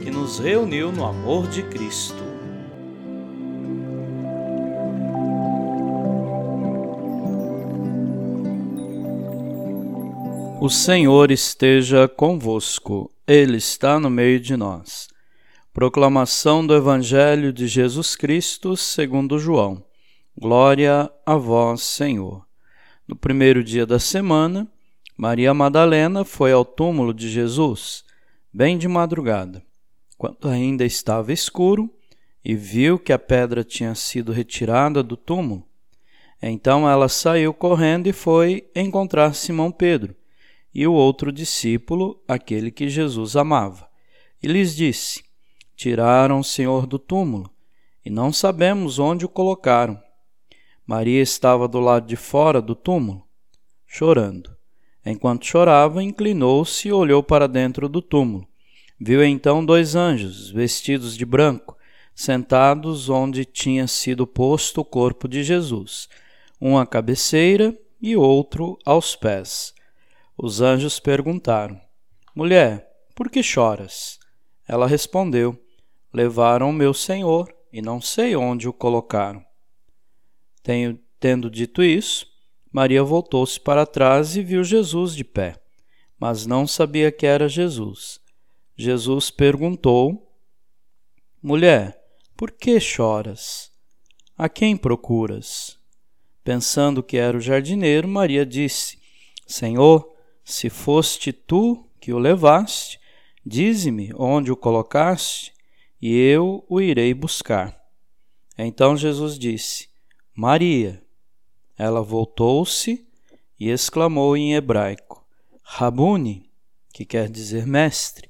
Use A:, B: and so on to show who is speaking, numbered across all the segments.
A: que nos reuniu no amor de Cristo. O Senhor esteja convosco, Ele está no meio de nós. Proclamação do Evangelho de Jesus Cristo segundo João. Glória a vós, Senhor. No primeiro dia da semana, Maria Madalena foi ao túmulo de Jesus, bem de madrugada, quando ainda estava escuro, e viu que a pedra tinha sido retirada do túmulo. Então ela saiu correndo e foi encontrar Simão Pedro e o outro discípulo, aquele que Jesus amava. E lhes disse: Tiraram o Senhor do túmulo, e não sabemos onde o colocaram. Maria estava do lado de fora do túmulo, chorando. Enquanto chorava, inclinou-se e olhou para dentro do túmulo. Viu então dois anjos, vestidos de branco, sentados onde tinha sido posto o corpo de Jesus, um à cabeceira e outro aos pés. Os anjos perguntaram: Mulher, por que choras? Ela respondeu: Levaram meu senhor e não sei onde o colocaram. Tenho, tendo dito isso, Maria voltou-se para trás e viu Jesus de pé, mas não sabia que era Jesus. Jesus perguntou: Mulher, por que choras? A quem procuras? Pensando que era o jardineiro, Maria disse: Senhor, se foste tu que o levaste, dize-me onde o colocaste, e eu o irei buscar. Então Jesus disse: Maria. Ela voltou-se e exclamou em hebraico: Rabuni, que quer dizer mestre.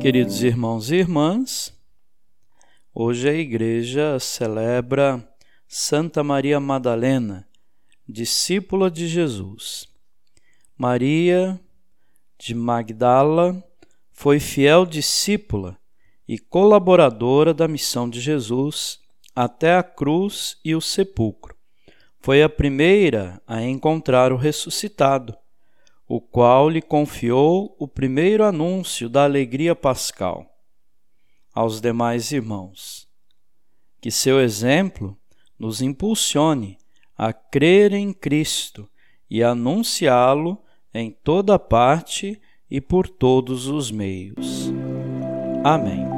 A: Queridos irmãos e irmãs, hoje a igreja celebra Santa Maria Madalena, discípula de Jesus. Maria de Magdala foi fiel discípula e colaboradora da missão de Jesus até a cruz e o sepulcro. Foi a primeira a encontrar o ressuscitado, o qual lhe confiou o primeiro anúncio da alegria pascal aos demais irmãos. Que seu exemplo nos impulsione a crer em Cristo e anunciá-lo em toda parte e por todos os meios. Amém.